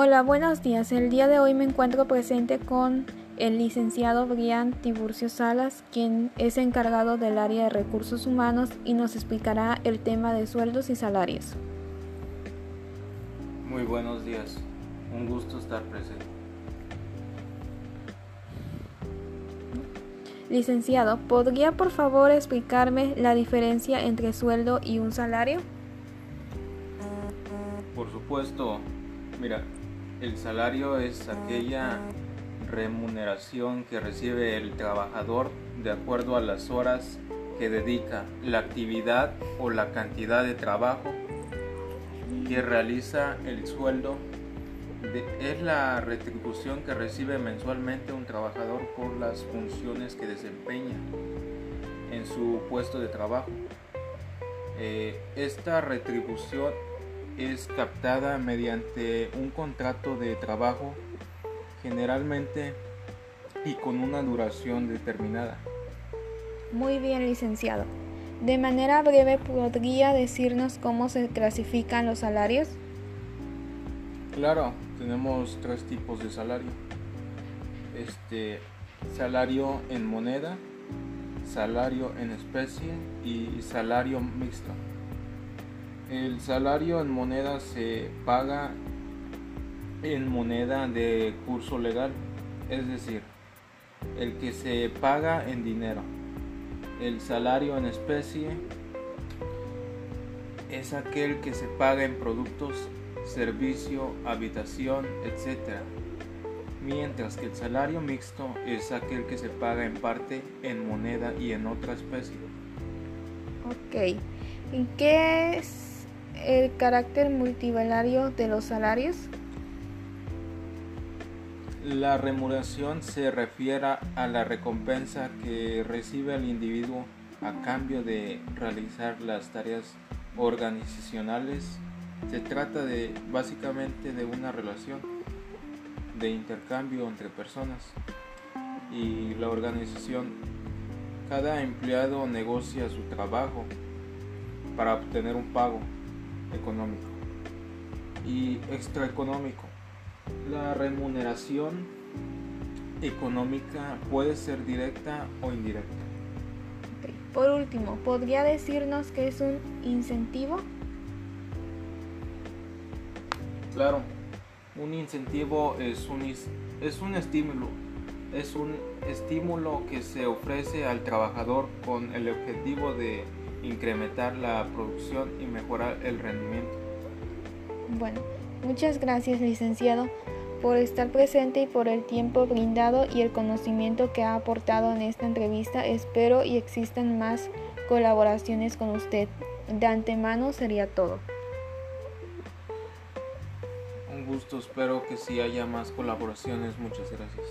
Hola, buenos días. El día de hoy me encuentro presente con el licenciado Brian Tiburcio Salas, quien es encargado del área de recursos humanos y nos explicará el tema de sueldos y salarios. Muy buenos días. Un gusto estar presente. Licenciado, ¿podría por favor explicarme la diferencia entre sueldo y un salario? Por supuesto, mira, el salario es aquella remuneración que recibe el trabajador de acuerdo a las horas que dedica, la actividad o la cantidad de trabajo que realiza el sueldo es la retribución que recibe mensualmente un trabajador por las funciones que desempeña en su puesto de trabajo. Eh, esta retribución es captada mediante un contrato de trabajo generalmente y con una duración determinada. Muy bien, licenciado. De manera breve, ¿podría decirnos cómo se clasifican los salarios? Claro, tenemos tres tipos de salario. Este salario en moneda, salario en especie y salario mixto. El salario en moneda se paga en moneda de curso legal, es decir, el que se paga en dinero. El salario en especie es aquel que se paga en productos servicio, habitación, etc. Mientras que el salario mixto es aquel que se paga en parte en moneda y en otra especie. Ok. ¿Y qué es el carácter multivalario de los salarios? La remuneración se refiere a la recompensa que recibe el individuo a cambio de realizar las tareas organizacionales se trata de básicamente de una relación de intercambio entre personas y la organización. Cada empleado negocia su trabajo para obtener un pago económico y extraeconómico. La remuneración económica puede ser directa o indirecta. Por último, ¿podría decirnos qué es un incentivo? Claro, un incentivo es un, es un estímulo, es un estímulo que se ofrece al trabajador con el objetivo de incrementar la producción y mejorar el rendimiento. Bueno, muchas gracias licenciado por estar presente y por el tiempo brindado y el conocimiento que ha aportado en esta entrevista. Espero y existan más colaboraciones con usted. De antemano sería todo gusto, espero que si haya más colaboraciones. Muchas gracias.